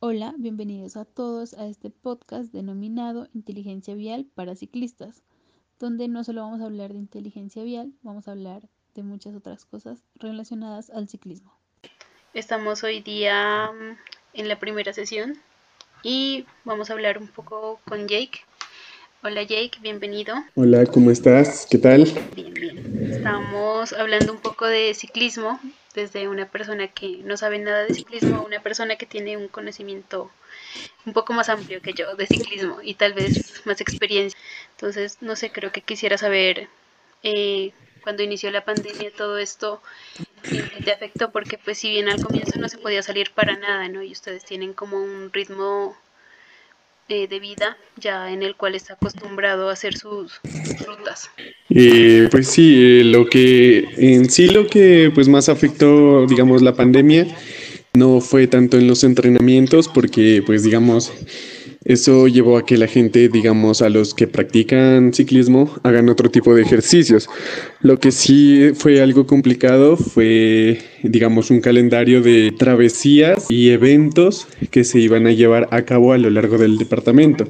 Hola, bienvenidos a todos a este podcast denominado Inteligencia Vial para Ciclistas, donde no solo vamos a hablar de inteligencia vial, vamos a hablar de muchas otras cosas relacionadas al ciclismo. Estamos hoy día mm, en la primera sesión y vamos a hablar un poco con Jake. Hola Jake, bienvenido. Hola, ¿cómo estás? ¿Qué tal? Bien, bien. Estamos hablando un poco de ciclismo desde una persona que no sabe nada de ciclismo a una persona que tiene un conocimiento un poco más amplio que yo de ciclismo y tal vez más experiencia. Entonces, no sé, creo que quisiera saber eh, cuando inició la pandemia todo esto te afectó porque pues si bien al comienzo no se podía salir para nada, ¿no? Y ustedes tienen como un ritmo eh, de vida ya en el cual está acostumbrado a hacer sus, rutas. Eh, pues sí, eh, lo que en sí lo que pues más afectó, digamos, la pandemia no fue tanto en los entrenamientos porque pues digamos eso llevó a que la gente, digamos, a los que practican ciclismo, hagan otro tipo de ejercicios. Lo que sí fue algo complicado fue, digamos, un calendario de travesías y eventos que se iban a llevar a cabo a lo largo del departamento.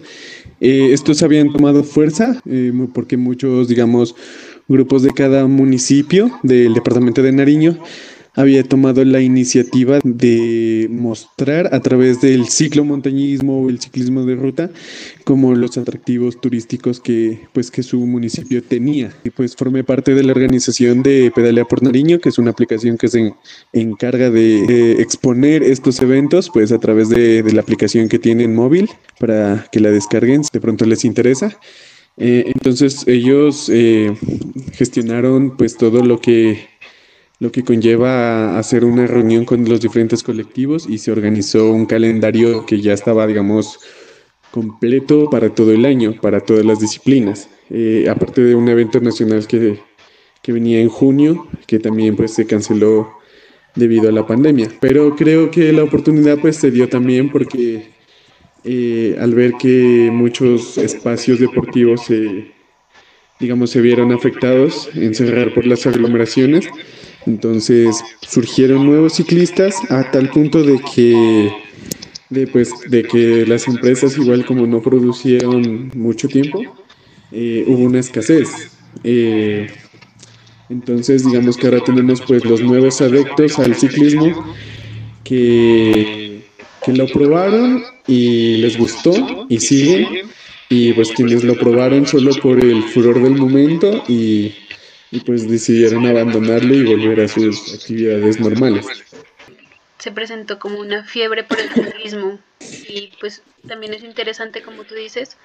Eh, estos habían tomado fuerza eh, porque muchos, digamos, grupos de cada municipio del departamento de Nariño había tomado la iniciativa de mostrar a través del ciclomontañismo o el ciclismo de ruta como los atractivos turísticos que pues que su municipio tenía. Y pues formé parte de la organización de Pedalea por Nariño, que es una aplicación que se encarga de, exponer estos eventos pues a través de, la aplicación que tienen móvil para que la descarguen si de pronto les interesa. Eh, entonces ellos eh, gestionaron pues todo lo que lo que conlleva a hacer una reunión con los diferentes colectivos y se organizó un calendario que ya estaba, digamos, completo para todo el año, para todas las disciplinas, eh, aparte de un evento nacional que, que venía en junio, que también pues se canceló debido a la pandemia. Pero creo que la oportunidad pues se dio también porque eh, al ver que muchos espacios deportivos se, digamos, se vieron afectados en cerrar por las aglomeraciones, entonces surgieron nuevos ciclistas a tal punto de que, de, pues, de que las empresas igual como no producieron mucho tiempo, eh, hubo una escasez. Eh, entonces digamos que ahora tenemos pues los nuevos adeptos al ciclismo que, que lo probaron y les gustó y siguen y pues quienes lo probaron solo por el furor del momento y y pues decidieron abandonarlo y volver a sus actividades normales. Se presentó como una fiebre por el ciclismo y pues también es interesante, como tú dices,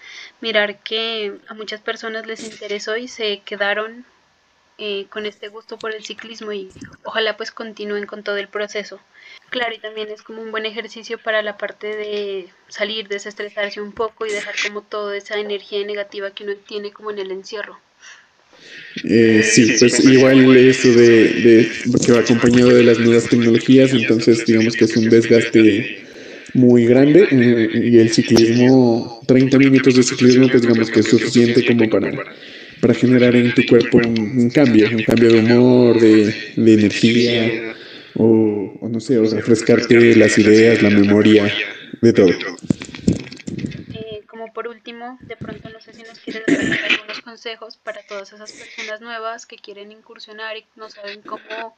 mirar que a muchas personas les interesó y se quedaron eh, con este gusto por el ciclismo y ojalá pues continúen con todo el proceso. Claro, y también es como un buen ejercicio para la parte de salir, desestresarse un poco y dejar como toda esa energía negativa que uno tiene como en el encierro. Eh, sí, pues igual eso de, de, que va acompañado de las nuevas tecnologías, entonces digamos que es un desgaste muy grande eh, y el ciclismo, 30 minutos de ciclismo, pues digamos que es suficiente como para, para generar en tu cuerpo un, cambio, un cambio de humor, de, de energía, o, o, no sé, o refrescarte las ideas, la memoria, de todo por último, de pronto no sé si nos quieres dar algunos consejos para todas esas personas nuevas que quieren incursionar y no saben cómo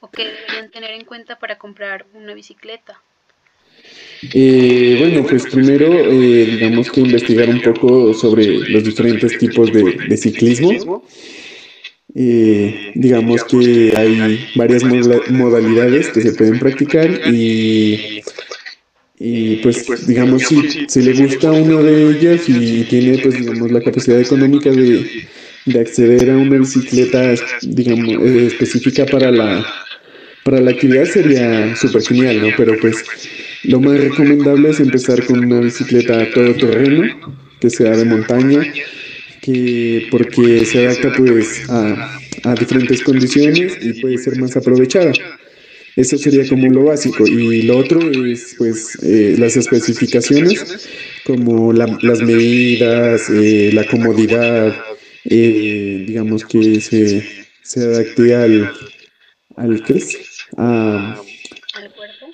o qué deberían tener en cuenta para comprar una bicicleta. Eh, bueno, pues primero eh, digamos que investigar un poco sobre los diferentes tipos de, ciclismo. Eh, digamos que hay varias modalidades que se pueden practicar y y pues, digamos, si, si le gusta uno de ellas y tiene, pues, digamos, la capacidad económica de, de acceder a una bicicleta, digamos, eh, específica para la, para la actividad sería súper genial, ¿no? Pero pues lo más recomendable es empezar con una bicicleta todoterreno, que sea de montaña, que porque se adapta pues a, a diferentes condiciones y puede ser más aprovechada. Eso sería como lo básico. Y lo otro es pues eh, las especificaciones, como las medidas, eh, la comodidad, eh, digamos que se, se adapte al, al ¿qué ¿Al cuerpo?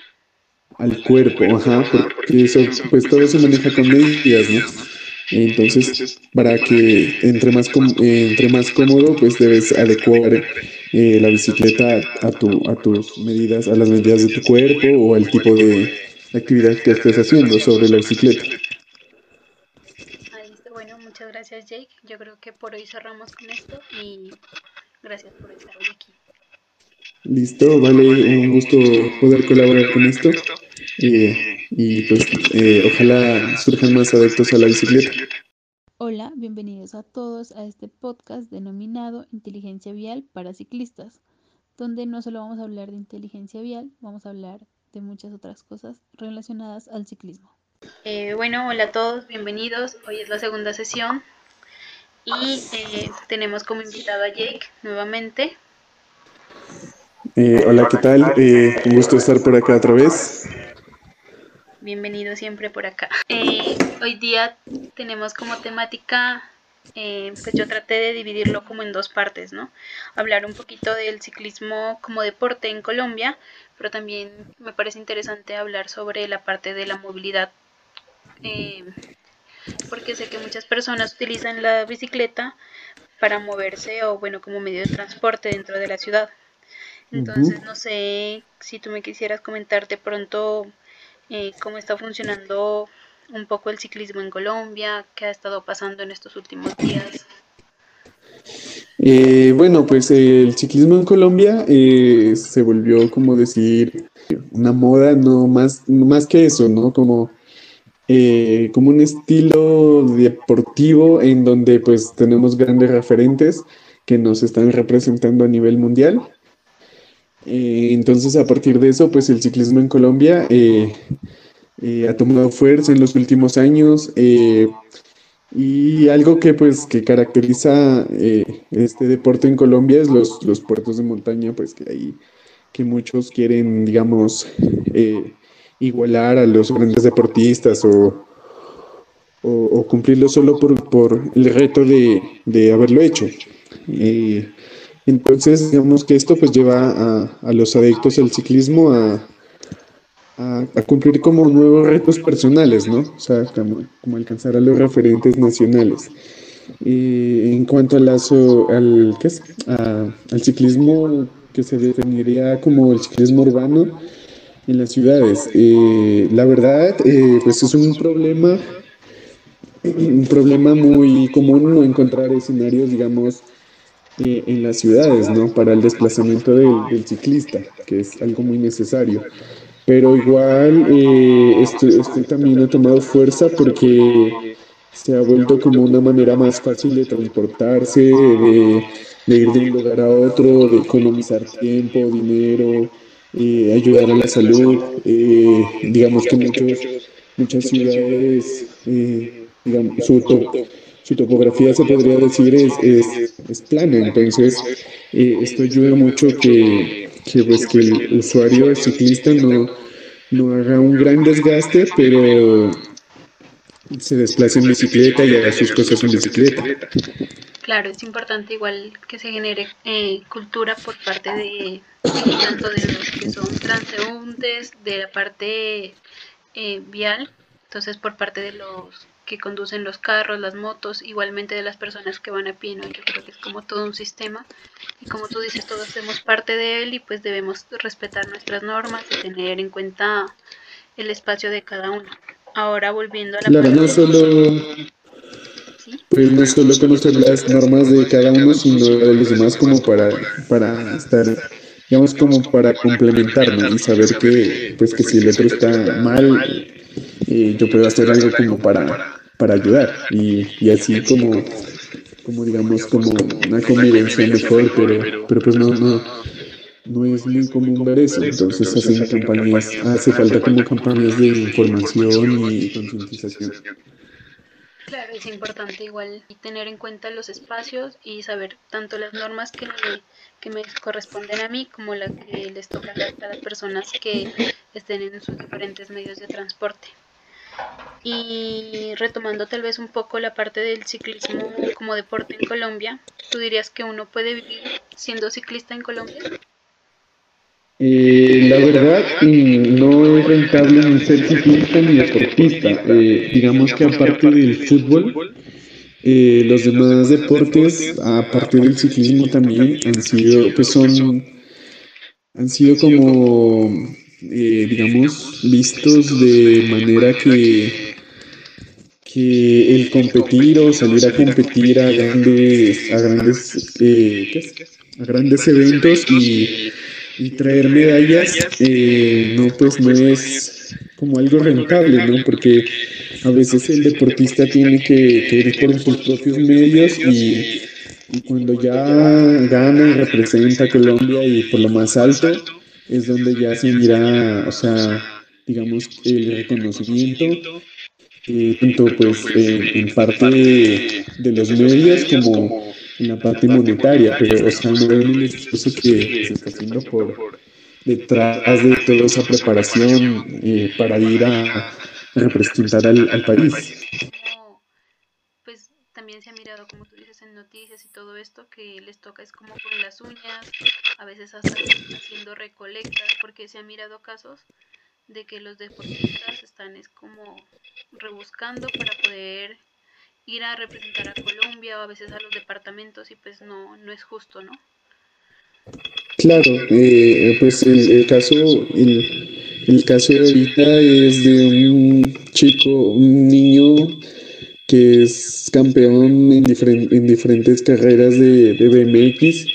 al cuerpo, ajá, porque eso, pues todo se maneja con medidas, ¿no? Entonces, para que entre más, entre más cómodo, pues debes adecuar eh, la bicicleta a, tu, a tus medidas, a las medidas de tu cuerpo o al tipo de actividad que estés haciendo sobre la bicicleta. Bueno, muchas gracias Jake. Yo creo que por hoy cerramos con esto y gracias por estar hoy aquí. Listo, vale, un gusto poder colaborar con esto. Y pues eh, ojalá surjan más adeptos a la bicicleta. Hola, bienvenidos a todos a este podcast denominado Inteligencia Vial para Ciclistas, donde no solo vamos a hablar de inteligencia vial, vamos a hablar de muchas otras cosas relacionadas al ciclismo. Eh, bueno, hola a todos, bienvenidos. Hoy es la segunda sesión y eh, tenemos como invitado a Jake nuevamente. Eh, hola, ¿qué tal? un gusto estar por acá otra vez. Bienvenido siempre por acá. Eh, hoy día tenemos como temática, eh, pues yo traté de dividirlo como en dos partes, ¿no? Hablar un poquito del ciclismo como deporte en Colombia, pero también me parece interesante hablar sobre la parte de la movilidad. porque sé que muchas personas utilizan la bicicleta para moverse o bueno como medio de transporte dentro de la ciudad. Entonces, no sé si tú me quisieras comentar de pronto eh, cómo está funcionando un poco el ciclismo en Colombia, qué ha estado pasando en estos últimos días. Eh, bueno, pues el ciclismo en Colombia eh, se volvió, como decir, una moda, no más, más que eso, ¿no? Como, como un estilo deportivo en donde pues tenemos grandes referentes que nos están representando a nivel mundial eh, entonces, a partir de eso, pues el ciclismo en Colombia eh, eh, ha tomado fuerza en los últimos años y algo que pues que caracteriza este deporte en Colombia es los, los, puertos de montaña, pues que hay que muchos quieren, digamos, igualar a los grandes deportistas o, o, cumplirlo solo por, por el reto de, de haberlo hecho. Entonces, digamos que esto pues lleva a, los adictos al ciclismo a, cumplir como nuevos retos personales, ¿no? O sea, como, alcanzar a los referentes nacionales. Y en cuanto al, ¿qué es? al ciclismo que se definiría como el ciclismo urbano en las ciudades, eh, la verdad, eh, pues es un problema, un problema muy común no encontrar escenarios, digamos, eh, en las ciudades, ¿no? Para el desplazamiento del, ciclista, que es algo muy necesario. Pero igual eh, también ha tomado fuerza porque se ha vuelto como una manera más fácil de transportarse, de, ir de un lugar a otro, de economizar tiempo, dinero, eh, ayudar a la salud. Eh, digamos que muchos, muchas ciudades, digamos, su, su topografía se podría decir es, es, plana, entonces eh, esto ayuda mucho que, pues, que el usuario el ciclista no, no haga un gran desgaste, pero se desplace en bicicleta y haga sus cosas en bicicleta. Claro, es importante igual que se genere eh, cultura por parte de tanto de los que son transeúntes, de la parte eh, vial, entonces por parte de los que conducen los carros, las motos, igualmente de las personas que van a pie, ¿no? Yo creo que es como todo un sistema y como tú dices, todos hacemos parte de él y pues debemos respetar nuestras normas y tener en cuenta el espacio de cada uno. Ahora volviendo a la... Claro, no solo... Pues no solo conocer las normas de cada uno, sino de los demás como para, para estar digamos como para complementarnos y saber que pues que si el otro está mal eh, yo puedo hacer algo como para para ayudar y, y así como, como digamos como una convivencia mejor, pero, pero pues no, no, no es muy común ver eso, entonces hacen campañas, hace falta como campañas de información y concientización. Claro, es importante igual tener en cuenta los espacios y saber tanto las normas que me, que me corresponden a mí como las que les tocan a las personas que estén en sus diferentes medios de transporte. Y retomando tal vez un poco la parte del ciclismo como deporte en Colombia, ¿tú dirías que uno puede vivir siendo ciclista en Colombia? Eh, la verdad, no es rentable ni ser ciclista ni deportista. Eh, digamos que aparte del fútbol, eh, los demás deportes, aparte del ciclismo también, han sido, pues son, han sido como, digamos, vistos de manera que que el competir o salir a competir a grandes, a grandes, eh, a grandes eventos y, y traer medallas, eh, no, pues no es como algo rentable, ¿no? Porque a veces el deportista tiene que, que ir por sus propios medios y, cuando ya gana y representa a Colombia y por lo más alto, es donde ya se mira, o sea, digamos, el reconocimiento tanto pues en parte de, los medios como en la parte monetaria, pero o sea, no el esfuerzo que se está haciendo por detrás de toda esa preparación eh, para ir a representar al país. Pues también se ha mirado, como tú dices, en noticias y todo esto, que les toca es como con las uñas, a veces hasta haciendo recolectas, porque se han mirado casos de que los deportistas están es como rebuscando para poder ir a representar a Colombia o a veces a los departamentos y pues no, no es justo, ¿no? Claro, eh, pues el, caso, el, caso de ahorita es de un chico, un niño que es campeón en, en diferentes carreras de BMX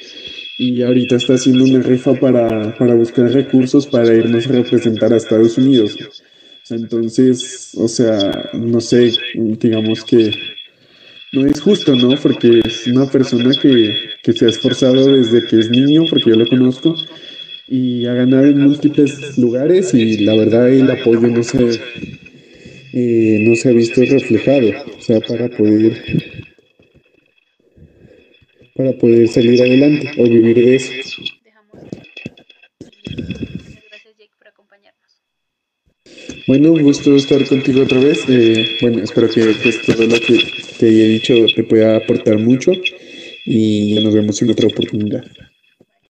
y ahorita está haciendo una rifa para, para buscar recursos para irnos a representar a Estados Unidos. Entonces, o sea, no sé, digamos que no es justo, ¿no? Porque es una persona que, que se ha esforzado desde que es niño, porque yo lo conozco, y ha ganado en múltiples lugares y la verdad el apoyo no se, eh, no se ha visto reflejado, o sea, para poder para poder salir adelante o vivir de eso. Bueno, un gusto estar contigo otra vez. Eh, bueno, espero que todo lo que te haya dicho te pueda aportar mucho y ya nos vemos en otra oportunidad.